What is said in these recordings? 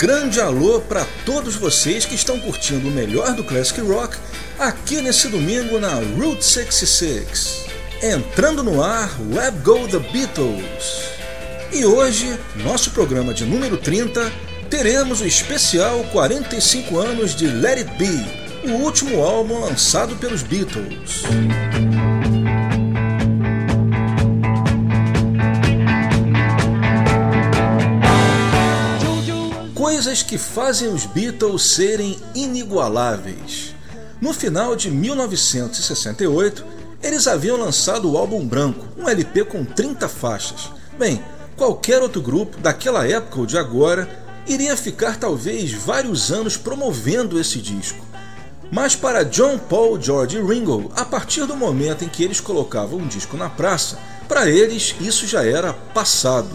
Grande alô para todos vocês que estão curtindo o melhor do Classic Rock aqui nesse domingo na Route 66. Entrando no ar, Web Go The Beatles. E hoje, nosso programa de número 30, teremos o especial 45 anos de Let It Be, o último álbum lançado pelos Beatles. Coisas que fazem os Beatles serem inigualáveis. No final de 1968, eles haviam lançado o álbum branco, um LP com 30 faixas. Bem, qualquer outro grupo daquela época ou de agora iria ficar talvez vários anos promovendo esse disco. Mas para John Paul, George e Ringo, a partir do momento em que eles colocavam um disco na praça, para eles isso já era passado.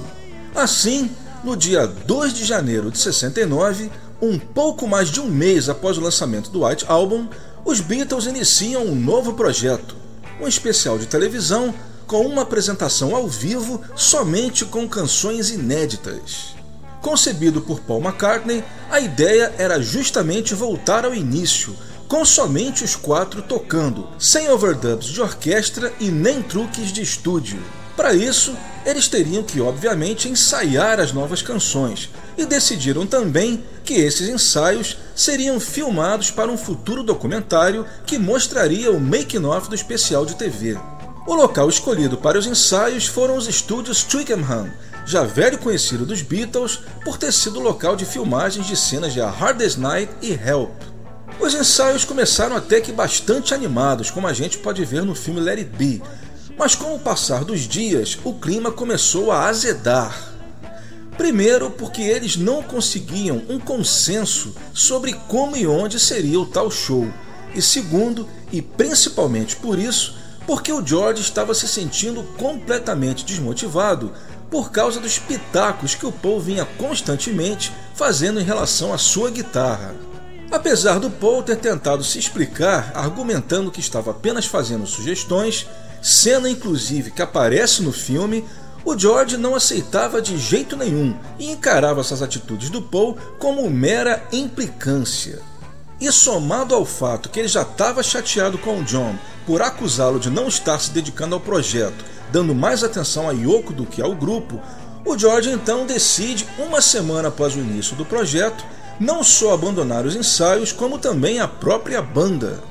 Assim, no dia 2 de janeiro de 69, um pouco mais de um mês após o lançamento do White Album, os Beatles iniciam um novo projeto, um especial de televisão com uma apresentação ao vivo somente com canções inéditas. Concebido por Paul McCartney, a ideia era justamente voltar ao início, com somente os quatro tocando, sem overdubs de orquestra e nem truques de estúdio. Para isso, eles teriam que, obviamente, ensaiar as novas canções, e decidiram também que esses ensaios seriam filmados para um futuro documentário que mostraria o making-off do especial de TV. O local escolhido para os ensaios foram os estúdios Twickenham, já velho conhecido dos Beatles por ter sido local de filmagens de cenas de A Hardest Night e Help. Os ensaios começaram até que bastante animados, como a gente pode ver no filme Let It Be, mas com o passar dos dias, o clima começou a azedar. Primeiro, porque eles não conseguiam um consenso sobre como e onde seria o tal show. E segundo, e principalmente por isso, porque o George estava se sentindo completamente desmotivado por causa dos pitacos que o Paul vinha constantemente fazendo em relação à sua guitarra. Apesar do Paul ter tentado se explicar, argumentando que estava apenas fazendo sugestões, cena inclusive que aparece no filme, o George não aceitava de jeito nenhum e encarava essas atitudes do Paul como mera implicância. E somado ao fato que ele já estava chateado com o John por acusá-lo de não estar se dedicando ao projeto, dando mais atenção a Yoko do que ao grupo, o George então decide, uma semana após o início do projeto, não só abandonar os ensaios, como também a própria banda.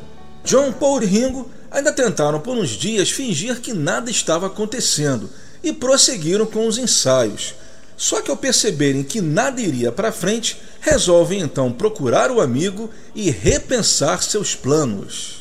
John, Paul e Ringo ainda tentaram por uns dias fingir que nada estava acontecendo e prosseguiram com os ensaios. Só que ao perceberem que nada iria para frente, resolvem então procurar o amigo e repensar seus planos.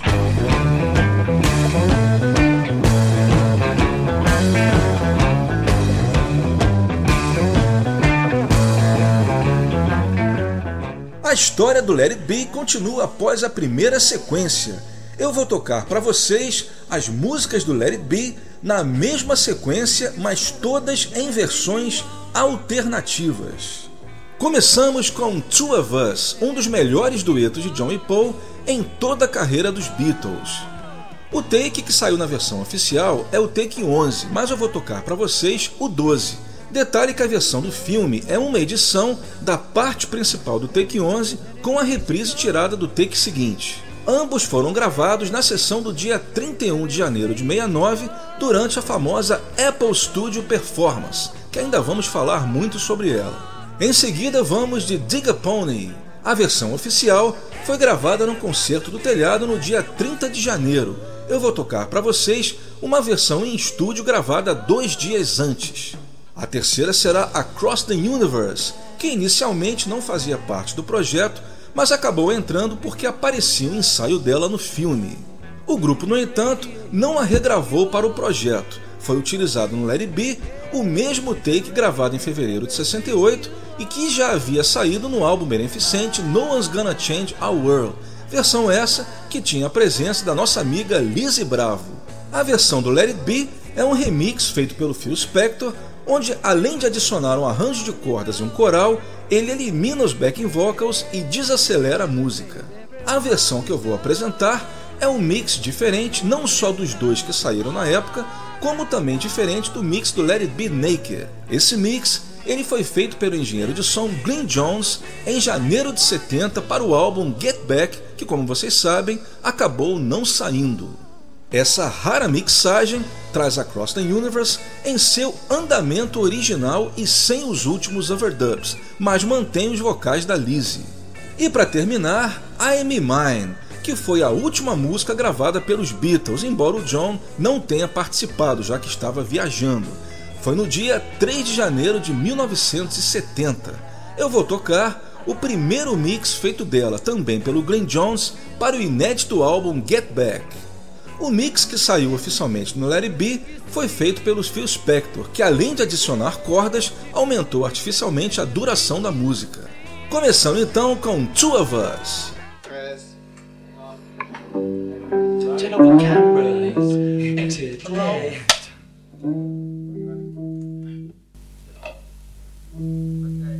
A história do It Be continua após a primeira sequência. Eu vou tocar para vocês as músicas do It Be na mesma sequência, mas todas em versões alternativas. Começamos com Two of Us, um dos melhores duetos de John e Paul em toda a carreira dos Beatles. O take que saiu na versão oficial é o take 11, mas eu vou tocar para vocês o 12. Detalhe que a versão do filme é uma edição da parte principal do take 11 com a reprise tirada do take seguinte. Ambos foram gravados na sessão do dia 31 de janeiro de 69, durante a famosa Apple Studio Performance, que ainda vamos falar muito sobre ela. Em seguida, vamos de Dig a Pony. A versão oficial foi gravada no concerto do telhado no dia 30 de janeiro. Eu vou tocar para vocês uma versão em estúdio gravada dois dias antes. A terceira será Across the Universe, que inicialmente não fazia parte do projeto, mas acabou entrando porque aparecia o um ensaio dela no filme. O grupo, no entanto, não a regravou para o projeto. Foi utilizado no Let It Be o mesmo take gravado em fevereiro de 68 e que já havia saído no álbum beneficente No One's Gonna Change Our World, versão essa que tinha a presença da nossa amiga Lizzie Bravo. A versão do Let It Be é um remix feito pelo Phil Spector, onde além de adicionar um arranjo de cordas e um coral, ele elimina os backing vocals e desacelera a música. A versão que eu vou apresentar é um mix diferente não só dos dois que saíram na época, como também diferente do mix do Let It Be Naked. Esse mix ele foi feito pelo engenheiro de som Glyn Jones em janeiro de 70 para o álbum Get Back, que, como vocês sabem, acabou não saindo. Essa rara mixagem traz Across the Universe em seu andamento original e sem os últimos overdubs, mas mantém os vocais da Lizzie. E para terminar, I'm Mine, que foi a última música gravada pelos Beatles, embora o John não tenha participado, já que estava viajando. Foi no dia 3 de janeiro de 1970. Eu vou tocar o primeiro mix feito dela, também pelo Glenn Jones, para o inédito álbum Get Back. O mix que saiu oficialmente no Let It Be foi feito pelos Phil Spector, que além de adicionar cordas, aumentou artificialmente a duração da música. Começando então com Two of Us.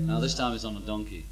Now this time it's on a donkey.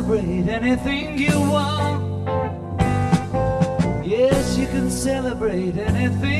celebrate anything you want. Yes, you can celebrate anything.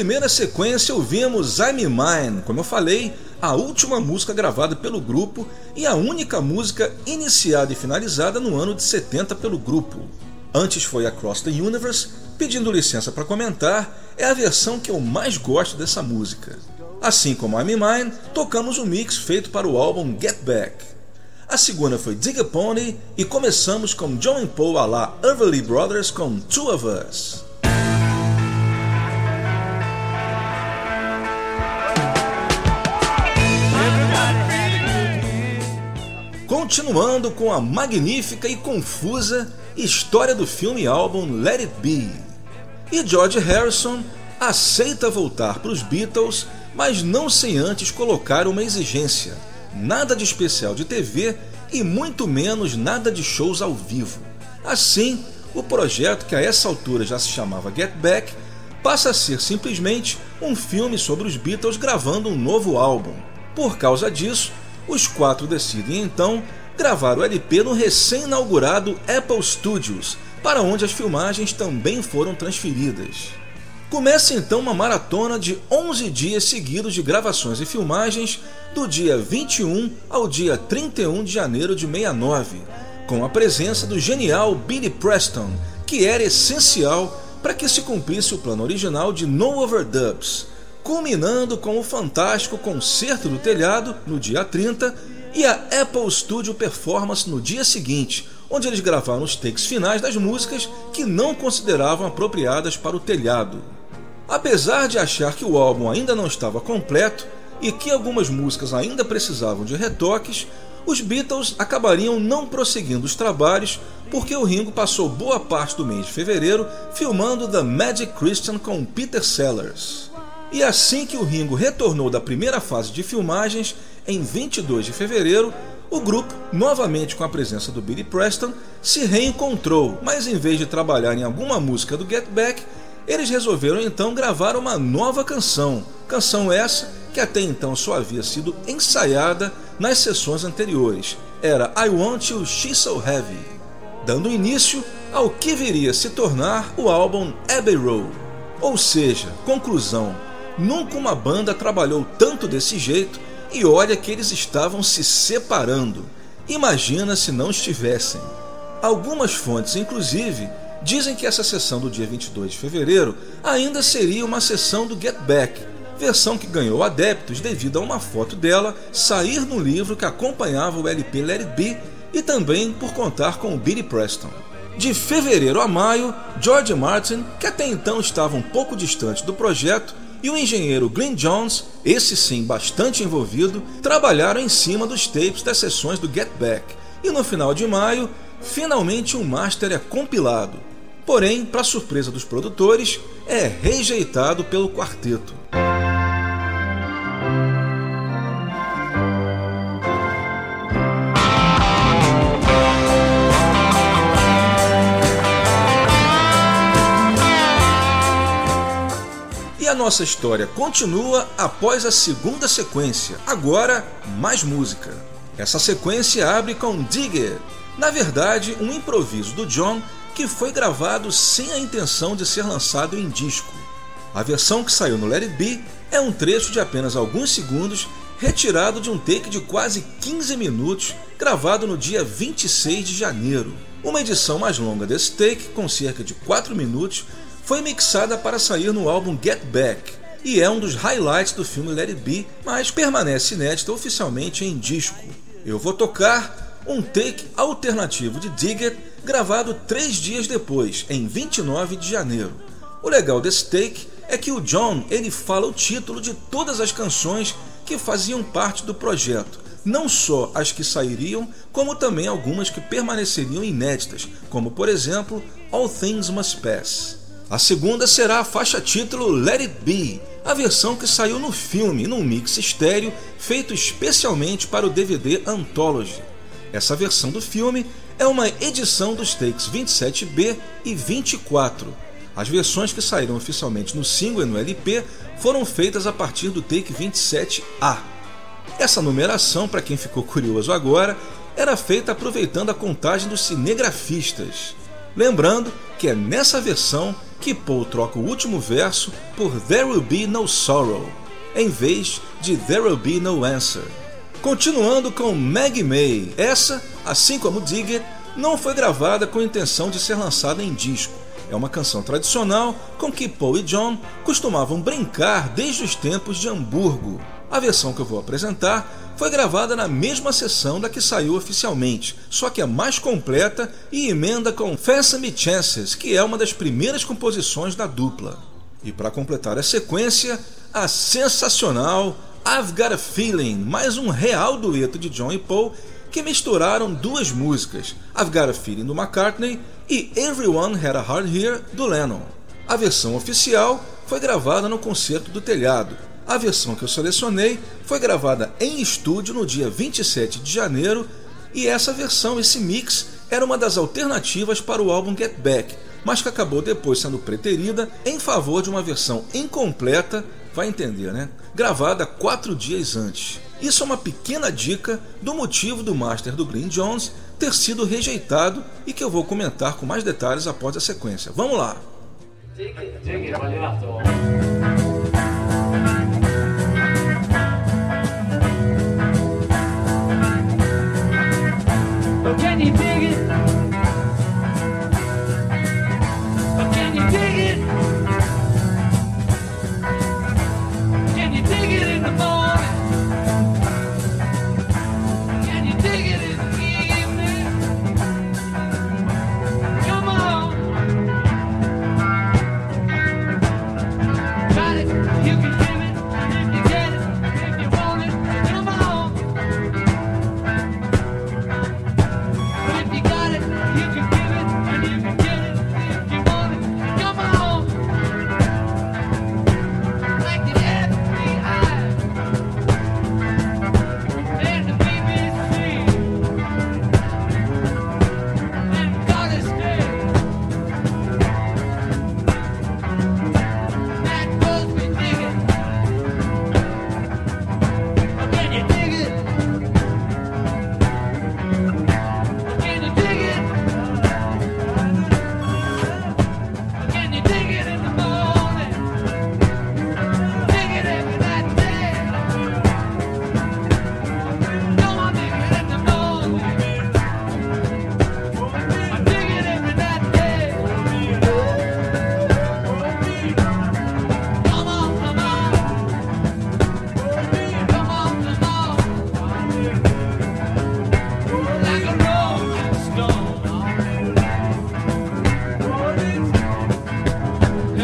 primeira sequência ouvimos I'm Mine, como eu falei, a última música gravada pelo grupo e a única música iniciada e finalizada no ano de 70 pelo grupo. Antes foi Across the Universe, pedindo licença para comentar, é a versão que eu mais gosto dessa música. Assim como I'm Mine, tocamos o mix feito para o álbum Get Back. A segunda foi Dig a Pony e começamos com John Paul a la Everly Brothers com Two of Us. Continuando com a magnífica e confusa história do filme álbum Let It Be. E George Harrison aceita voltar para os Beatles, mas não sem antes colocar uma exigência: nada de especial de TV e muito menos nada de shows ao vivo. Assim, o projeto, que a essa altura já se chamava Get Back, passa a ser simplesmente um filme sobre os Beatles gravando um novo álbum. Por causa disso, os quatro decidem então gravar o LP no recém-inaugurado Apple Studios, para onde as filmagens também foram transferidas. Começa então uma maratona de 11 dias seguidos de gravações e filmagens do dia 21 ao dia 31 de janeiro de 69, com a presença do genial Billy Preston, que era essencial para que se cumprisse o plano original de No Overdubs, culminando com o fantástico Concerto do Telhado no dia 30 e a Apple Studio Performance no dia seguinte, onde eles gravaram os takes finais das músicas que não consideravam apropriadas para o telhado. Apesar de achar que o álbum ainda não estava completo e que algumas músicas ainda precisavam de retoques, os Beatles acabariam não prosseguindo os trabalhos porque o Ringo passou boa parte do mês de fevereiro filmando The Magic Christian com Peter Sellers. E assim que o Ringo retornou da primeira fase de filmagens, em 22 de fevereiro, O grupo, novamente com a presença do Billy Preston, se reencontrou, mas em vez de trabalhar em alguma música do Get Back, eles resolveram então gravar uma nova canção. Canção essa que até então só havia sido ensaiada nas sessões anteriores. Era I Want You She's So Heavy, dando início ao que viria se tornar o álbum Abbey Road. Ou seja, conclusão, nunca uma banda trabalhou tanto desse jeito e olha que eles estavam se separando. Imagina se não estivessem. Algumas fontes, inclusive, dizem que essa sessão do dia 22 de fevereiro ainda seria uma sessão do Get Back, versão que ganhou adeptos devido a uma foto dela sair no livro que acompanhava o LP Let It Be e também por contar com o Billy Preston. De fevereiro a maio, George Martin, que até então estava um pouco distante do projeto, e o engenheiro Glenn Jones, esse sim bastante envolvido, trabalharam em cima dos tapes das sessões do Get Back. E no final de maio, finalmente um master é compilado. Porém, para surpresa dos produtores, é rejeitado pelo quarteto. A nossa história continua após a segunda sequência, agora mais música. Essa sequência abre com Dig It, na verdade, um improviso do John que foi gravado sem a intenção de ser lançado em disco. A versão que saiu no Let It Be é um trecho de apenas alguns segundos retirado de um take de quase 15 minutos gravado no dia 26 de janeiro. Uma edição mais longa desse take, com cerca de 4 minutos, foi mixada para sair no álbum Get Back e é um dos highlights do filme Let It Be, mas permanece inédita oficialmente em disco. Eu vou tocar um take alternativo de Dig It, gravado três dias depois, em 29 de janeiro. O legal desse take é que o John ele fala o título de todas as canções que faziam parte do projeto, não só as que sairiam, como também algumas que permaneceriam inéditas, como por exemplo All Things Must Pass. A segunda será a faixa título Let It Be, a versão que saiu no filme, num mix estéreo feito especialmente para o DVD Anthology. Essa versão do filme é uma edição dos takes 27B e 24. As versões que saíram oficialmente no single e no LP foram feitas a partir do take 27A. Essa numeração, para quem ficou curioso agora, era feita aproveitando a contagem dos cinegrafistas. Lembrando que é nessa versão que Paul troca o último verso por There Will Be No Sorrow, em vez de There Will Be No Answer. Continuando com Maggie May, essa, assim como Dig não foi gravada com intenção de ser lançada em disco. É uma canção tradicional com que Paul e John costumavam brincar desde os tempos de Hamburgo. A versão que eu vou apresentar foi gravada na mesma sessão da que saiu oficialmente, só que é mais completa e emenda com Me Chances, que é uma das primeiras composições da dupla. E para completar a sequência, a sensacional I've Got a Feeling, mais um real dueto de John e Paul que misturaram duas músicas, I've Got a Feeling do McCartney e Everyone Had a Heart Here do Lennon. A versão oficial foi gravada no concerto do telhado. A versão que eu selecionei foi gravada em estúdio no dia 27 de janeiro e essa versão, esse mix, era uma das alternativas para o álbum Get Back, mas que acabou depois sendo preterida em favor de uma versão incompleta, vai entender, né? Gravada quatro dias antes. Isso é uma pequena dica do motivo do master do Green Jones ter sido rejeitado e que eu vou comentar com mais detalhes após a sequência. Vamos lá! Oh, can you?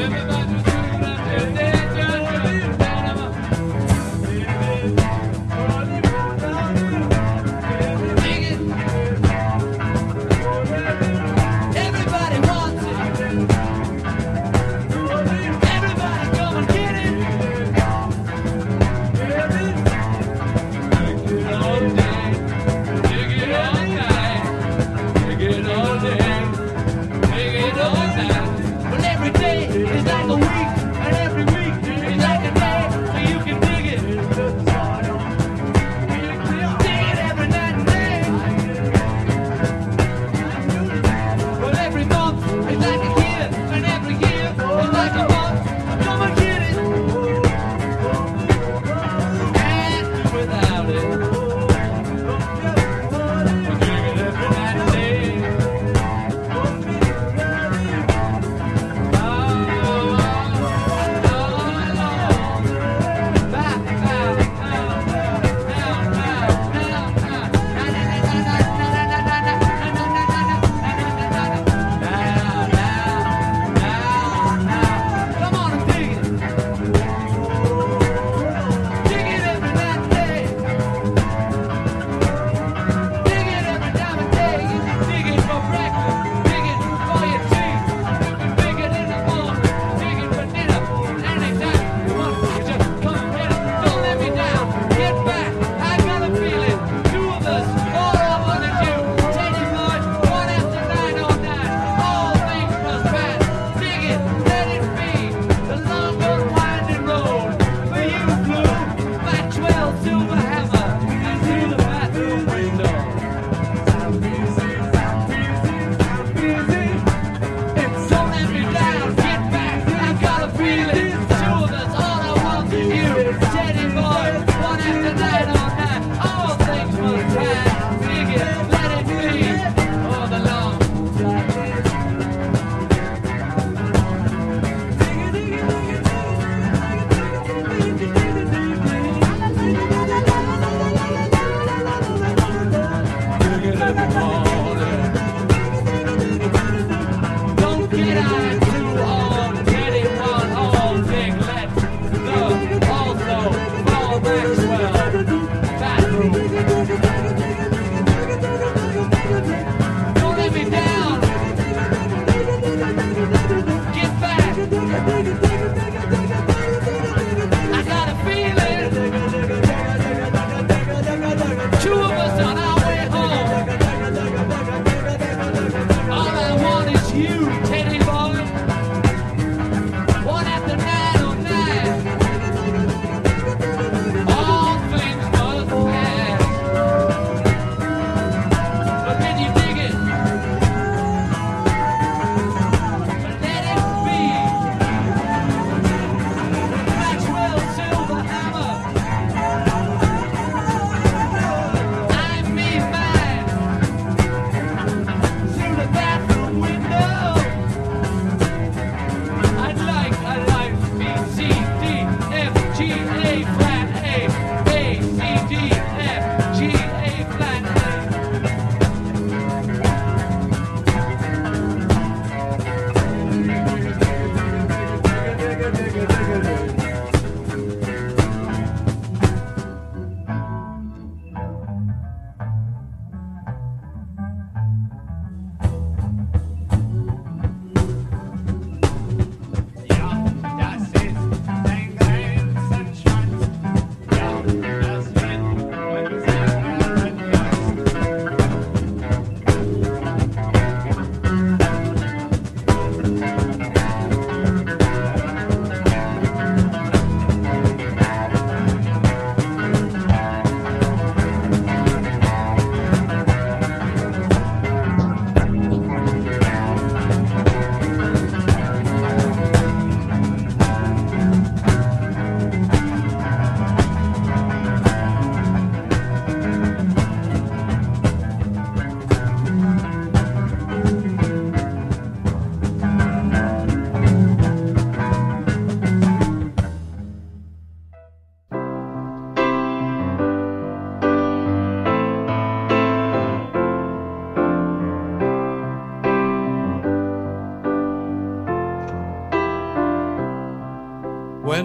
Everybody.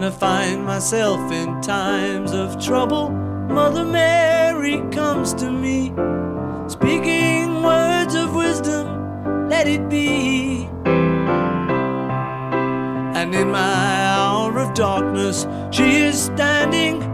When I find myself in times of trouble, Mother Mary comes to me, speaking words of wisdom, let it be. And in my hour of darkness, she is standing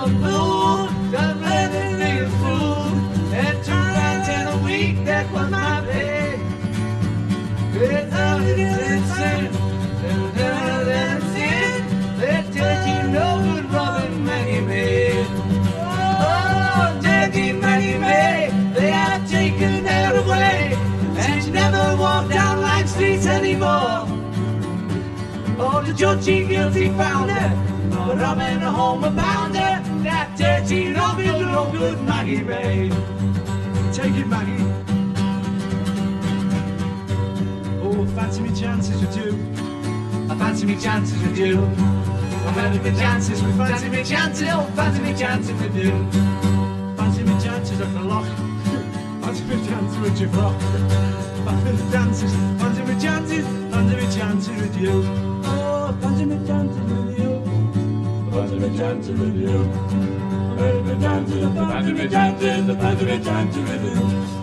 heart of Liverpool, got blooded me a fool, and two in a week, that was my pay. It's how it is insane. That dirty no good Robin Maggie May. Oh, dirty Maggie May, they have taken her away, and never walked down Lime streets anymore. Oh, the judgy guilty found her, but I'm in a home bound 19 of it, good old good Maggie May. Take it, Maggie. Oh, fancy me chances with you. I fancy me chances with you. I'm having the chances, we fancy me chances, oh, fancy me chances with you. Fancy me chances at the lock. Fancy me chances with your frock. Fancy me chances, fancy me chances, fancy me chances with you. Oh, fancy me chances with you. Fancy me chances with you. Padre Vigente, the Padre Vigente, the Padre Vigente, the Padre Vigente.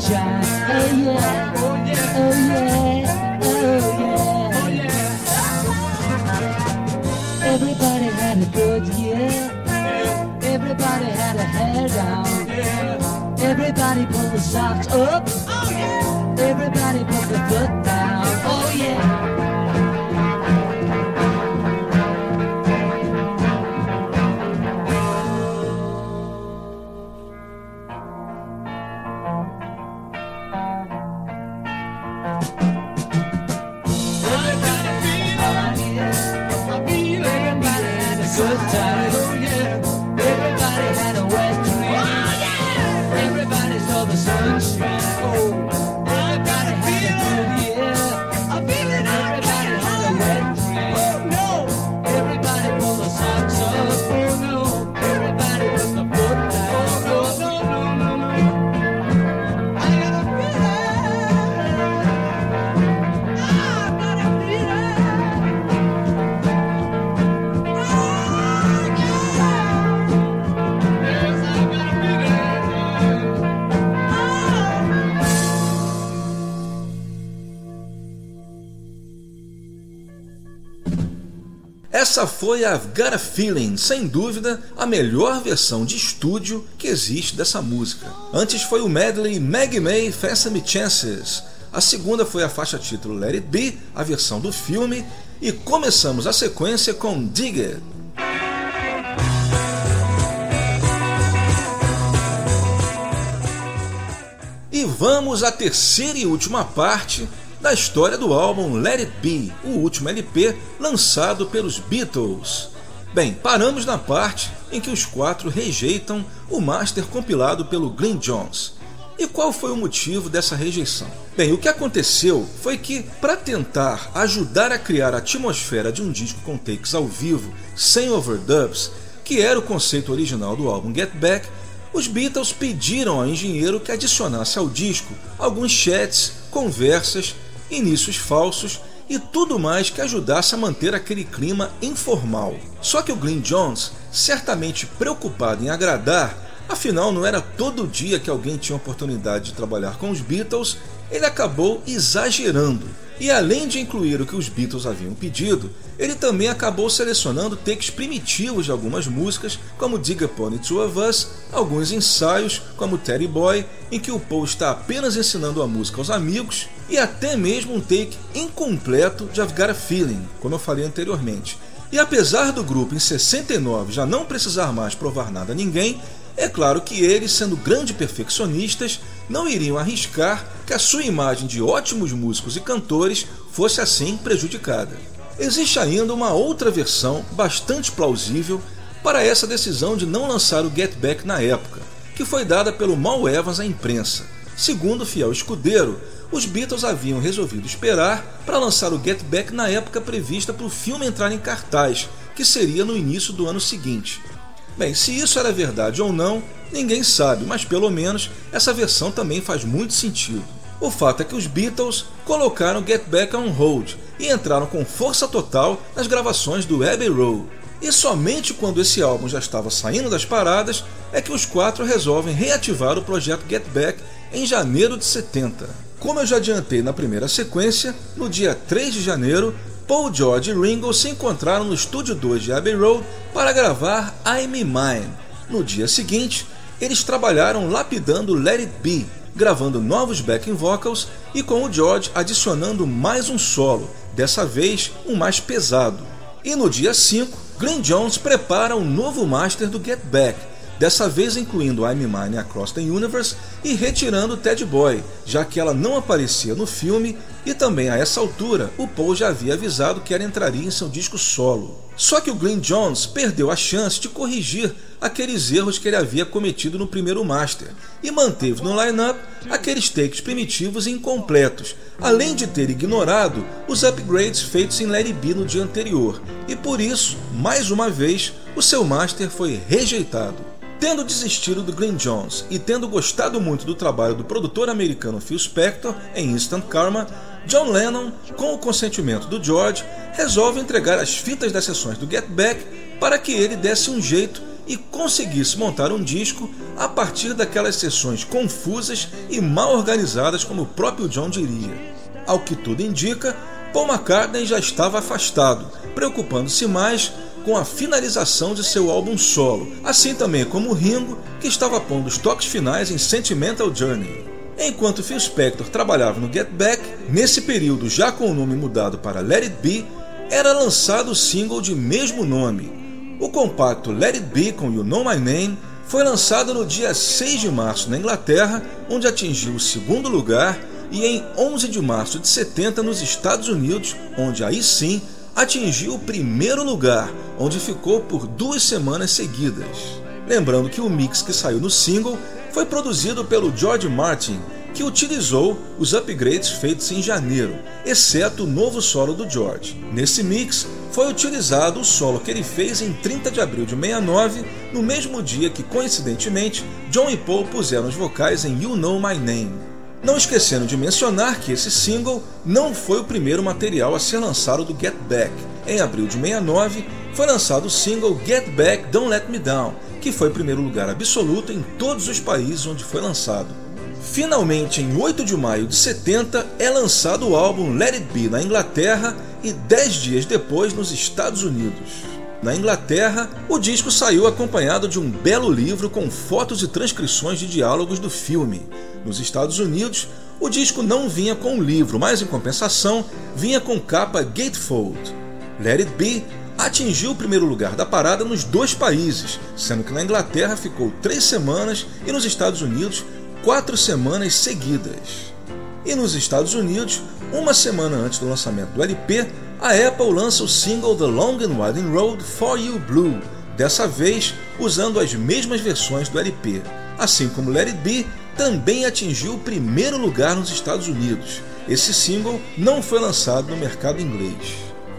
sunshine. foi I've Got a Feeling, sem dúvida, a melhor versão de estúdio que existe dessa música. Antes foi o medley Maggie May Fast Me Chances. A segunda foi a faixa título Let It Be, a versão do filme, e começamos a sequência com Dig It. E vamos à terceira e última parte da história do álbum Let It Be, o último LP lançado pelos Beatles. Bem, paramos na parte em que os quatro rejeitam o master compilado pelo Glenn Jones. E qual foi o motivo dessa rejeição? Bem, o que aconteceu foi que, para tentar ajudar a criar a atmosfera de um disco com takes ao vivo, sem overdubs, que era o conceito original do álbum Get Back, os Beatles pediram ao engenheiro que adicionasse ao disco alguns chats, conversas inícios falsos e tudo mais que ajudasse a manter aquele clima informal. Só que o Glyn Jones, certamente preocupado em agradar, afinal não era todo dia que alguém tinha oportunidade de trabalhar com os Beatles, ele acabou exagerando e além de incluir o que os Beatles haviam pedido, ele também acabou selecionando takes primitivos de algumas músicas, como Dig Upon It Two of Us, alguns ensaios, como Teddy Boy, em que o Paul está apenas ensinando a música aos amigos, e até mesmo um take incompleto de I've Got a Feeling, como eu falei anteriormente. E apesar do grupo em 69 já não precisar mais provar nada a ninguém, é claro que eles, sendo grandes perfeccionistas, não iriam arriscar que a sua imagem de ótimos músicos e cantores fosse assim prejudicada. Existe ainda uma outra versão bastante plausível para essa decisão de não lançar o Get Back na época, que foi dada pelo Mal Evans à imprensa. Segundo o fiel escudeiro, os Beatles haviam resolvido esperar para lançar o Get Back na época prevista para o filme entrar em cartaz, que seria no início do ano seguinte. Bem, se isso era verdade ou não, ninguém sabe, mas pelo menos essa versão também faz muito sentido. O fato é que os Beatles colocaram Get Back on Hold e entraram com força total nas gravações do Abbey Road. E somente quando esse álbum já estava saindo das paradas é que os quatro resolvem reativar o projeto Get Back em janeiro de 70. Como eu já adiantei na primeira sequência, no dia 3 de janeiro, Paul George e Ringo se encontraram no estúdio 2 de Abbey Road para gravar I'm Mine. No dia seguinte, eles trabalharam lapidando Let It Be, gravando novos backing vocals e com o George adicionando mais um solo, dessa vez um mais pesado. E no dia 5, Glenn Jones prepara um novo master do Get Back, dessa vez incluindo I'm Mine Across the Universe e retirando Ted Boy, já que ela não aparecia no filme e também a essa altura o Paul já havia avisado que ela entraria em seu disco solo. Só que o Glenn Jones perdeu a chance de corrigir aqueles erros que ele havia cometido no primeiro master e manteve no line-up aqueles takes primitivos e incompletos, além de ter ignorado os upgrades feitos em It Be no dia anterior, e por isso, mais uma vez, o seu master foi rejeitado. Tendo desistido do Green Jones e tendo gostado muito do trabalho do produtor americano Phil Spector em Instant Karma, John Lennon, com o consentimento do George, resolve entregar as fitas das sessões do Get Back para que ele desse um jeito e conseguisse montar um disco a partir daquelas sessões confusas e mal organizadas, como o próprio John diria. Ao que tudo indica, Paul McCartney já estava afastado, preocupando-se mais com a finalização de seu álbum solo, assim também como Ringo, que estava pondo os toques finais em Sentimental Journey. Enquanto Phil Spector trabalhava no Get Back, nesse período já com o nome mudado para Let It Be, era lançado o single de mesmo nome. O compacto Let It Be com You Know My Name foi lançado no dia 6 de março na Inglaterra, onde atingiu o segundo lugar, e em 11 de março de 70 nos Estados Unidos, onde aí sim atingiu o primeiro lugar, onde ficou por duas semanas seguidas. Lembrando que o mix que saiu no single foi produzido pelo George Martin, que utilizou os upgrades feitos em janeiro, exceto o novo solo do George. Nesse mix foi utilizado o solo que ele fez em 30 de abril de 69, no mesmo dia que, coincidentemente, John e Paul puseram os vocais em You Know My Name. Não esquecendo de mencionar que esse single não foi o primeiro material a ser lançado do Get Back. Em abril de 69, foi lançado o single Get Back Don't Let Me Down, que foi primeiro lugar absoluto em todos os países onde foi lançado. Finalmente, em 8 de maio de 70, é lançado o álbum Let It Be na Inglaterra e 10 dias depois nos Estados Unidos. Na Inglaterra, o disco saiu acompanhado de um belo livro com fotos e transcrições de diálogos do filme. Nos Estados Unidos, o disco não vinha com o livro, mas em compensação, vinha com capa gatefold. Let It Be atingiu o primeiro lugar da parada nos dois países, sendo que na Inglaterra ficou três semanas e nos Estados Unidos quatro semanas seguidas. E nos Estados Unidos, uma semana antes do lançamento do LP, a Apple lança o single The Long and Winding Road For You Blue, dessa vez usando as mesmas versões do LP. Assim como Let It Be, também atingiu o primeiro lugar nos Estados Unidos. Esse single não foi lançado no mercado inglês.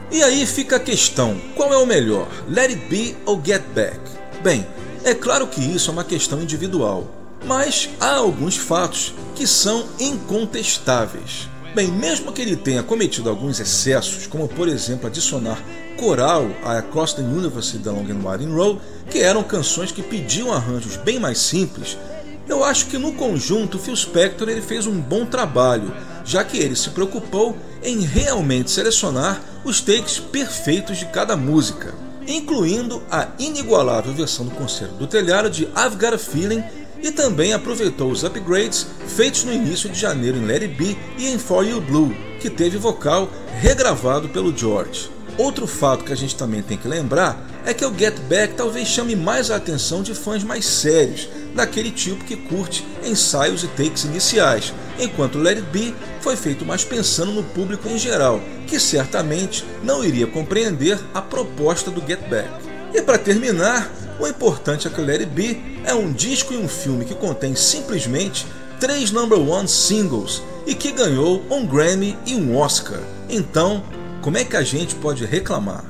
E aí fica a questão: qual é o melhor, Let It Be ou Get Back? Bem, é claro que isso é uma questão individual, mas há alguns fatos que são incontestáveis. Bem, mesmo que ele tenha cometido alguns excessos, como por exemplo adicionar coral a Across the Universe da Long and Winding Road, que eram canções que pediam arranjos bem mais simples, eu acho que no conjunto Phil Spector ele fez um bom trabalho, já que ele se preocupou em realmente selecionar os takes perfeitos de cada música, incluindo a inigualável versão do Concerto do Telhado de I've Got a Feeling e também aproveitou os upgrades feitos no início de janeiro em Let It Be e em For You Blue, que teve vocal regravado pelo George. Outro fato que a gente também tem que lembrar é que o Get Back talvez chame mais a atenção de fãs mais sérios, daquele tipo que curte ensaios e takes iniciais, enquanto Let It Be foi feito mais pensando no público em geral, que certamente não iria compreender a proposta do Get Back. E para terminar, o importante é que Let It Be é um disco e um filme que contém simplesmente três number one singles e que ganhou um Grammy e um Oscar. Então, como é que a gente pode reclamar?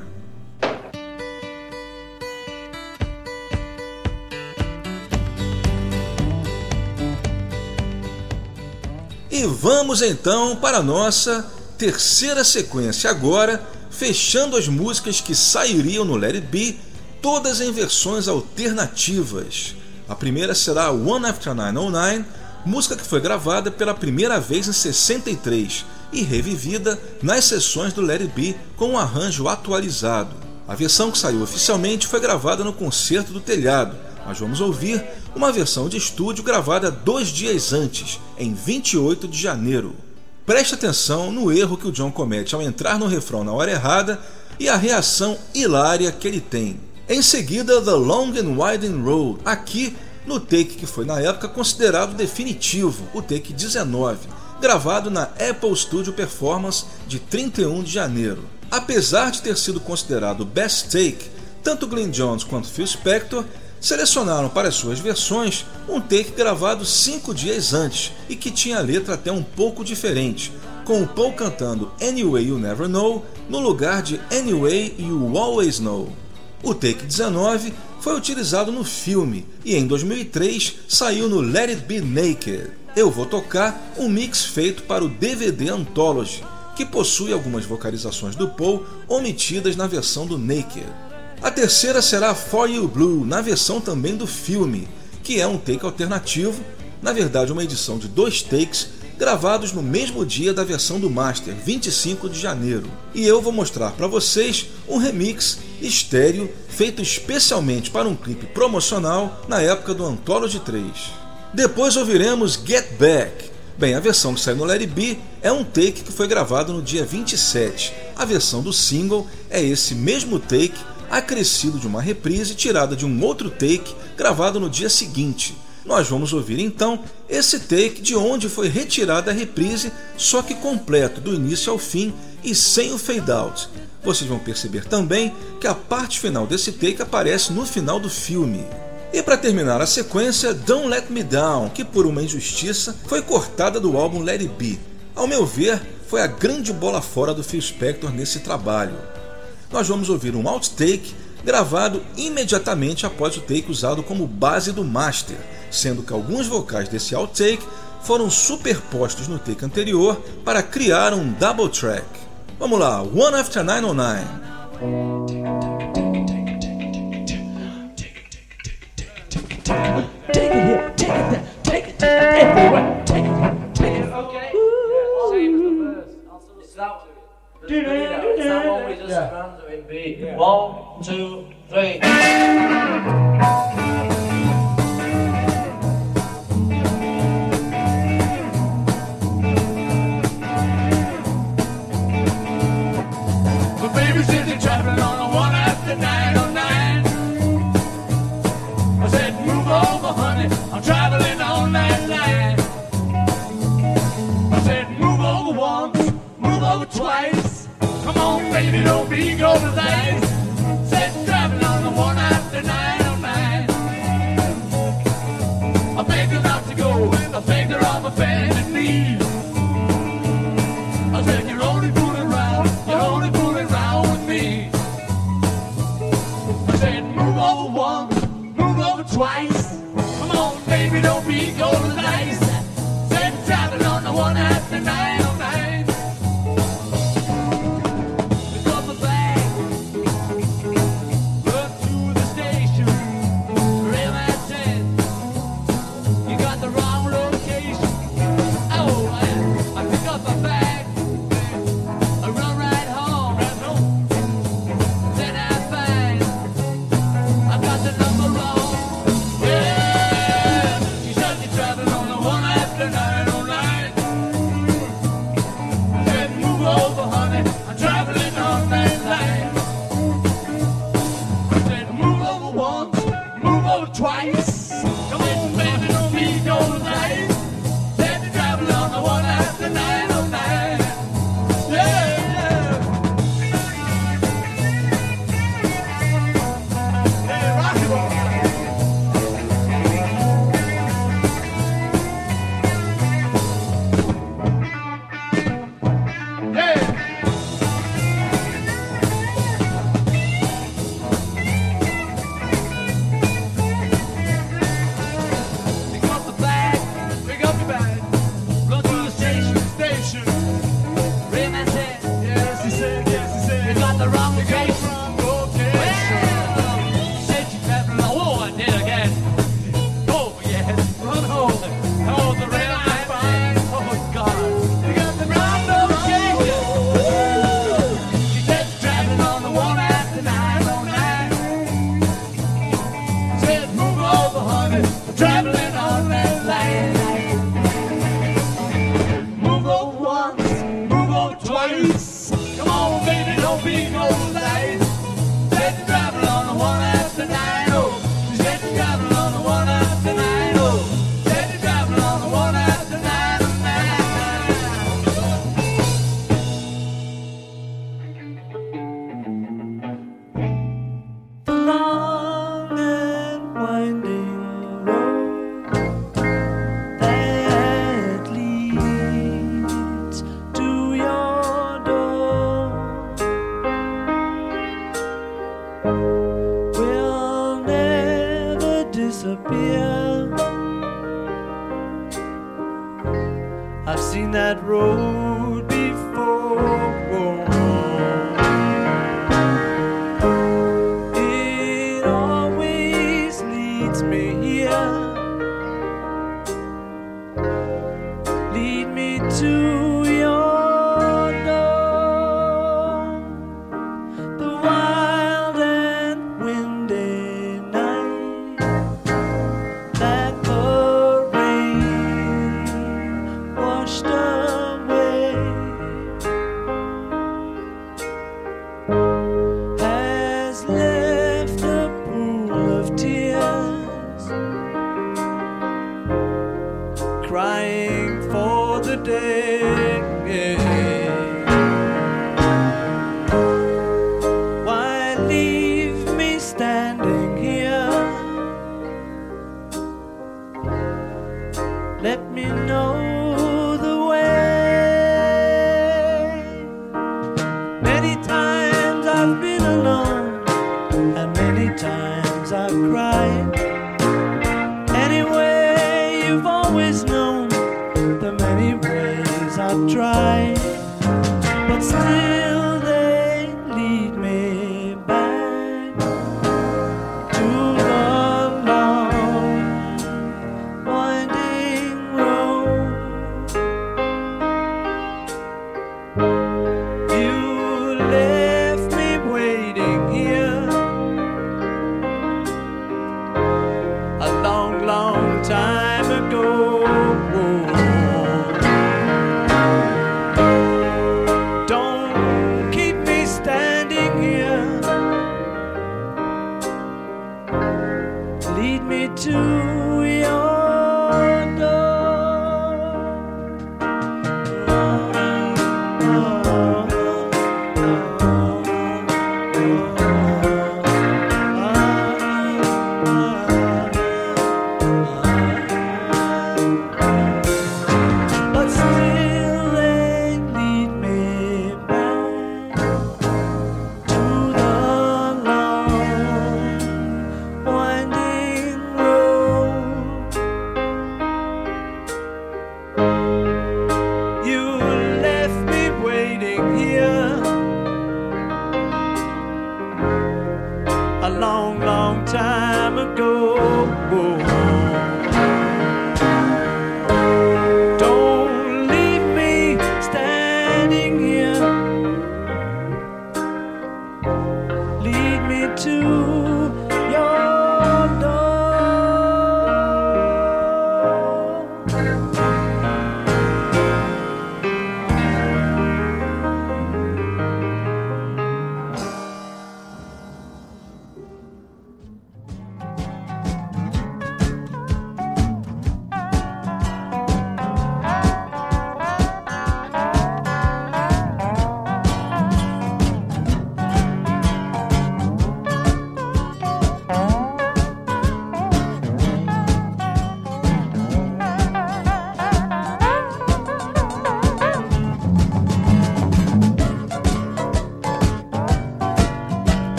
E vamos então para a nossa terceira sequência agora, fechando as músicas que sairiam no Let It Be, todas em versões alternativas. A primeira será One After 909, música que foi gravada pela primeira vez em 63 e revivida nas sessões do Let It Be com um arranjo atualizado. A versão que saiu oficialmente foi gravada no Concerto do Telhado, mas vamos ouvir uma versão de estúdio gravada dois dias antes, em 28 de janeiro. Preste atenção no erro que o John comete ao entrar no refrão na hora errada e a reação hilária que ele tem. Em seguida, The Long and Winding Road, aqui no take que foi na época considerado definitivo, o take 19, gravado na Apple Studio Performance de 31 de janeiro. Apesar de ter sido considerado best take, tanto Glenn Jones quanto Phil Spector selecionaram para suas versões um take gravado cinco dias antes e que tinha a letra até um pouco diferente, com o Paul cantando Anyway You Never Know no lugar de Anyway You Always Know. O take 19 foi utilizado no filme e em 2003 saiu no Let It Be Naked. Eu vou tocar um mix feito para o DVD Anthology, que possui algumas vocalizações do Paul omitidas na versão do Naked. A terceira será For You Blue, na versão também do filme, que é um take alternativo, na verdade uma edição de dois takes gravados no mesmo dia da versão do Master, 25 de janeiro. E eu vou mostrar para vocês um remix estéreo feito especialmente para um clipe promocional na época do Anthology 3. Depois ouviremos Get Back. Bem, a versão que saiu no It Be é um take que foi gravado no dia 27. A versão do single é esse mesmo take acrescido de uma reprise tirada de um outro take gravado no dia seguinte. Nós vamos ouvir então esse take de onde foi retirada a reprise, só que completo, do início ao fim e sem o fade out. Vocês vão perceber também que a parte final desse take aparece no final do filme. E para terminar a sequência, Don't Let Me Down, que por uma injustiça foi cortada do álbum Let It Be. Ao meu ver, foi a grande bola fora do Phil Spector nesse trabalho nós vamos ouvir um outtake gravado imediatamente após o take usado como base do master, sendo que alguns vocais desse outtake foram superpostos no take anterior para criar um double track. Vamos lá, One After 909. Take it here, take it there, take it everywhere, It's that one we just yeah. it be yeah. one, two, three.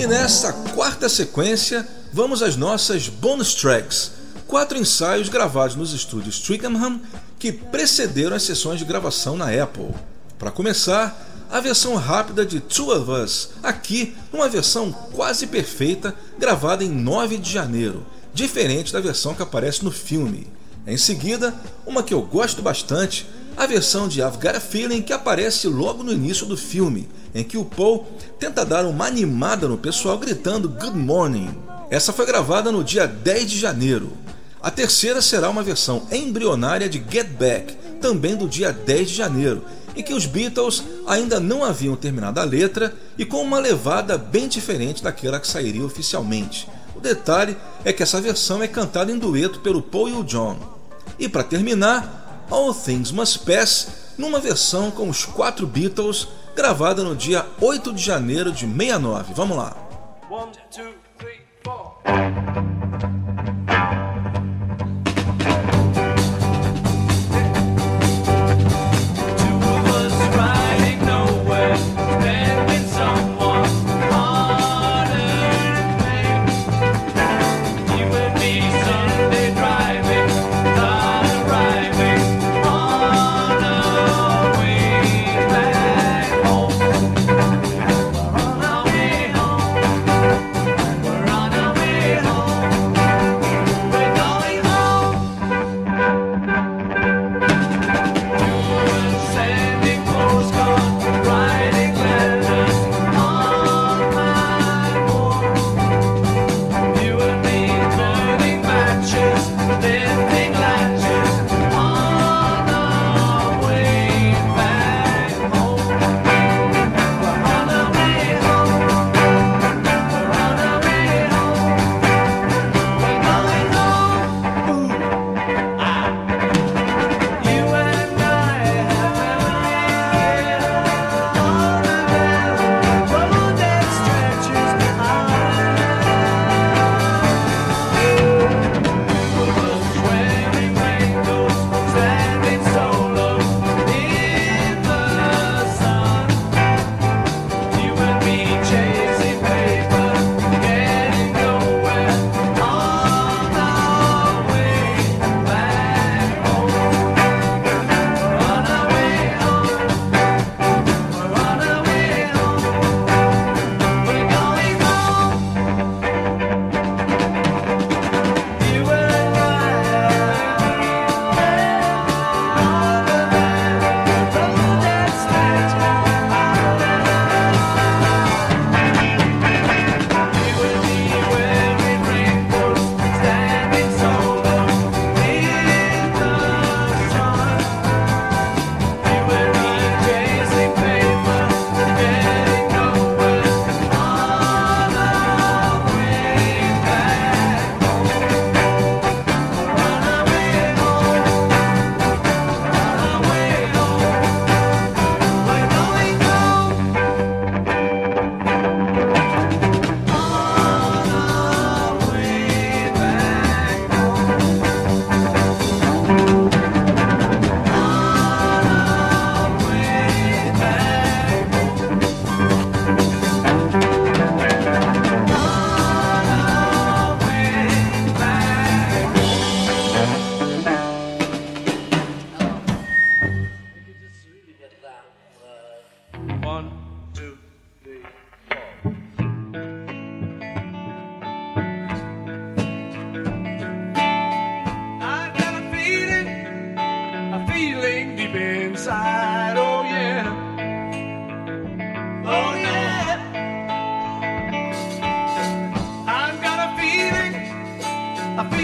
E nessa quarta sequência, vamos às nossas bonus tracks, quatro ensaios gravados nos estúdios Twickenham que precederam as sessões de gravação na Apple. Para começar, a versão rápida de Two of Us, aqui numa versão quase perfeita, gravada em 9 de janeiro, diferente da versão que aparece no filme. Em seguida, uma que eu gosto bastante, a versão de I've Got a Feeling que aparece logo no início do filme, em que o Paul tenta dar uma animada no pessoal gritando Good Morning. Essa foi gravada no dia 10 de janeiro. A terceira será uma versão embrionária de Get Back, também do dia 10 de janeiro, em que os Beatles ainda não haviam terminado a letra e com uma levada bem diferente daquela que sairia oficialmente. O detalhe é que essa versão é cantada em dueto pelo Paul e o John. E para terminar, All Things Must Pass numa versão com os quatro Beatles gravada no dia 8 de janeiro de 69. Vamos lá! One, two, three,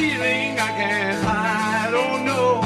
feeling I can't, I don't know.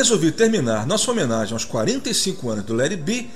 Resolvi terminar nossa homenagem aos 45 anos do Larry B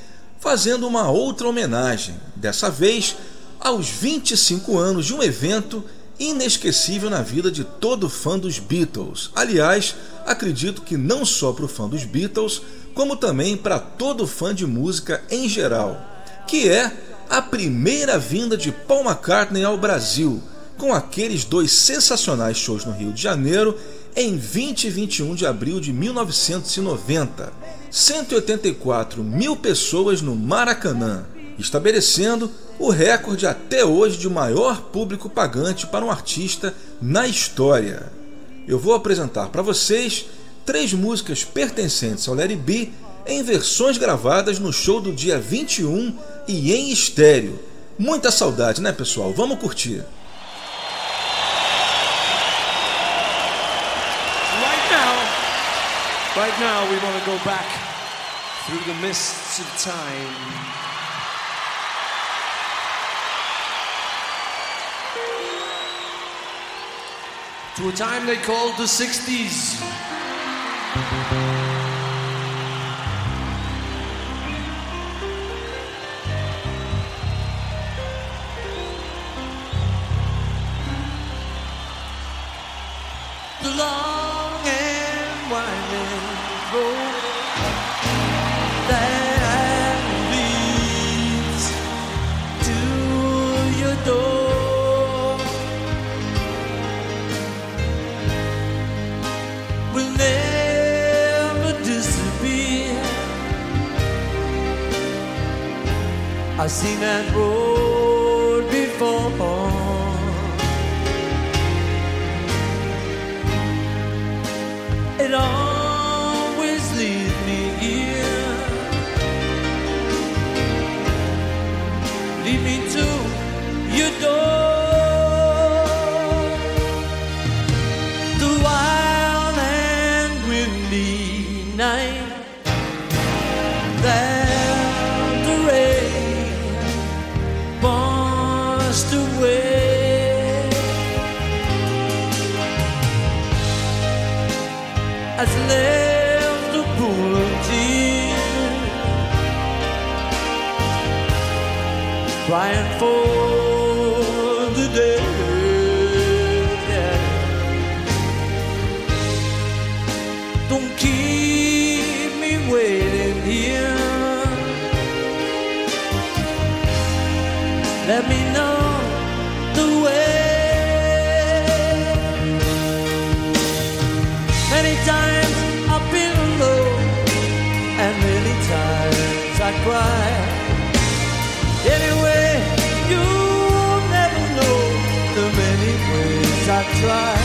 fazendo uma outra homenagem, dessa vez aos 25 anos de um evento inesquecível na vida de todo fã dos Beatles. Aliás, acredito que não só para o fã dos Beatles, como também para todo fã de música em geral, que é a primeira vinda de Paul McCartney ao Brasil, com aqueles dois sensacionais shows no Rio de Janeiro em 20 e 21 de abril de 1990. 184 mil pessoas no Maracanã, estabelecendo o recorde até hoje de maior público pagante para um artista na história. Eu vou apresentar para vocês três músicas pertencentes ao Larry B em versões gravadas no show do dia 21 e em estéreo. Muita saudade, né, pessoal? Vamos curtir. Right now, we want to go back through the mists of time. To a time they called the 60s. I've seen that road before. Crying for the day. Don't keep me waiting here. Let me know the way. Many times I've been alone, and many times I cry. You never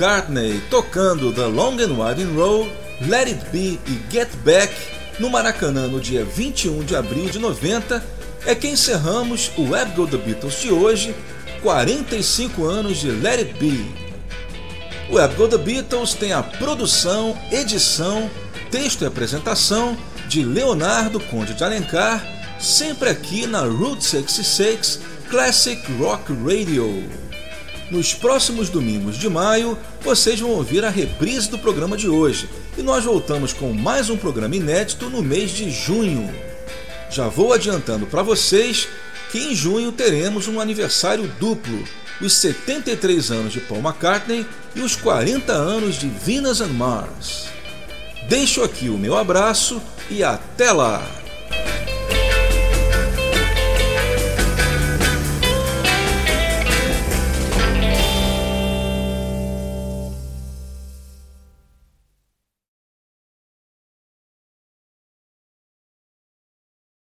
McCartney tocando The Long and Winding Road, Let It Be e Get Back no Maracanã no dia 21 de abril de 90, é que encerramos o Web Go The Beatles de hoje, 45 anos de Let It Be. O Web Go The Beatles tem a produção, edição, texto e apresentação de Leonardo Conde de Alencar, sempre aqui na Route 66 Classic Rock Radio. Nos próximos domingos de maio, vocês vão ouvir a reprise do programa de hoje e nós voltamos com mais um programa inédito no mês de junho. Já vou adiantando para vocês que em junho teremos um aniversário duplo, os 73 anos de Paul McCartney e os 40 anos de Venus and Mars. Deixo aqui o meu abraço e até lá!